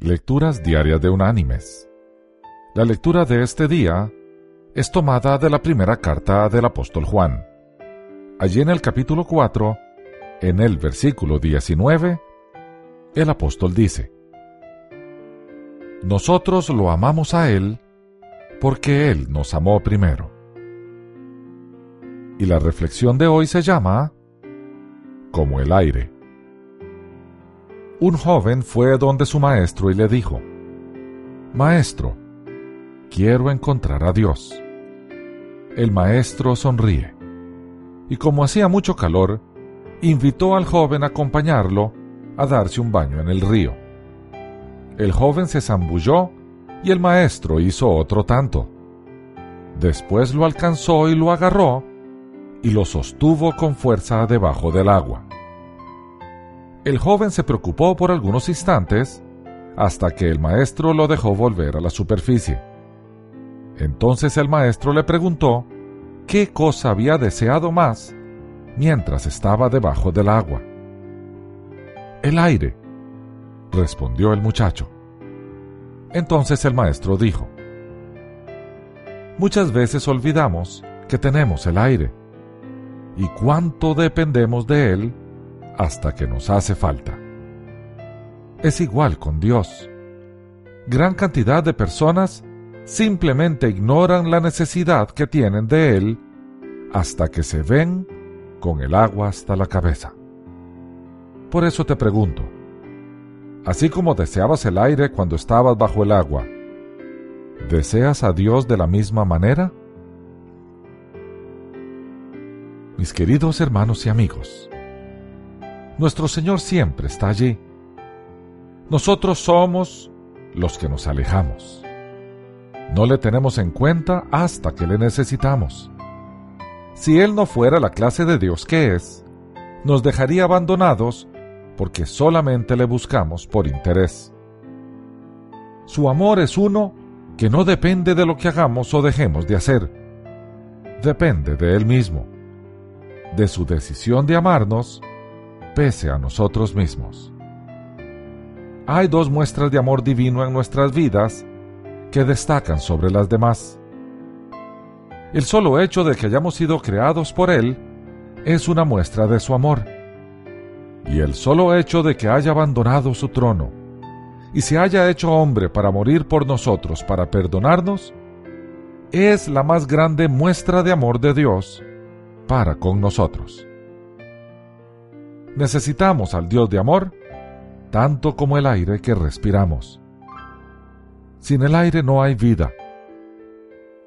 Lecturas Diarias de Unánimes. La lectura de este día es tomada de la primera carta del apóstol Juan. Allí en el capítulo 4, en el versículo 19, el apóstol dice, Nosotros lo amamos a Él porque Él nos amó primero. Y la reflexión de hoy se llama Como el aire un joven fue donde su maestro y le dijo, Maestro, quiero encontrar a Dios. El maestro sonríe, y como hacía mucho calor, invitó al joven a acompañarlo a darse un baño en el río. El joven se zambulló y el maestro hizo otro tanto. Después lo alcanzó y lo agarró y lo sostuvo con fuerza debajo del agua. El joven se preocupó por algunos instantes hasta que el maestro lo dejó volver a la superficie. Entonces el maestro le preguntó qué cosa había deseado más mientras estaba debajo del agua. El aire, respondió el muchacho. Entonces el maestro dijo, Muchas veces olvidamos que tenemos el aire y cuánto dependemos de él hasta que nos hace falta. Es igual con Dios. Gran cantidad de personas simplemente ignoran la necesidad que tienen de Él hasta que se ven con el agua hasta la cabeza. Por eso te pregunto, así como deseabas el aire cuando estabas bajo el agua, ¿deseas a Dios de la misma manera? Mis queridos hermanos y amigos, nuestro Señor siempre está allí. Nosotros somos los que nos alejamos. No le tenemos en cuenta hasta que le necesitamos. Si Él no fuera la clase de Dios que es, nos dejaría abandonados porque solamente le buscamos por interés. Su amor es uno que no depende de lo que hagamos o dejemos de hacer. Depende de Él mismo, de su decisión de amarnos pese a nosotros mismos. Hay dos muestras de amor divino en nuestras vidas que destacan sobre las demás. El solo hecho de que hayamos sido creados por Él es una muestra de su amor. Y el solo hecho de que haya abandonado su trono y se haya hecho hombre para morir por nosotros, para perdonarnos, es la más grande muestra de amor de Dios para con nosotros. Necesitamos al Dios de amor tanto como el aire que respiramos. Sin el aire no hay vida.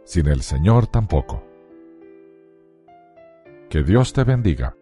Sin el Señor tampoco. Que Dios te bendiga.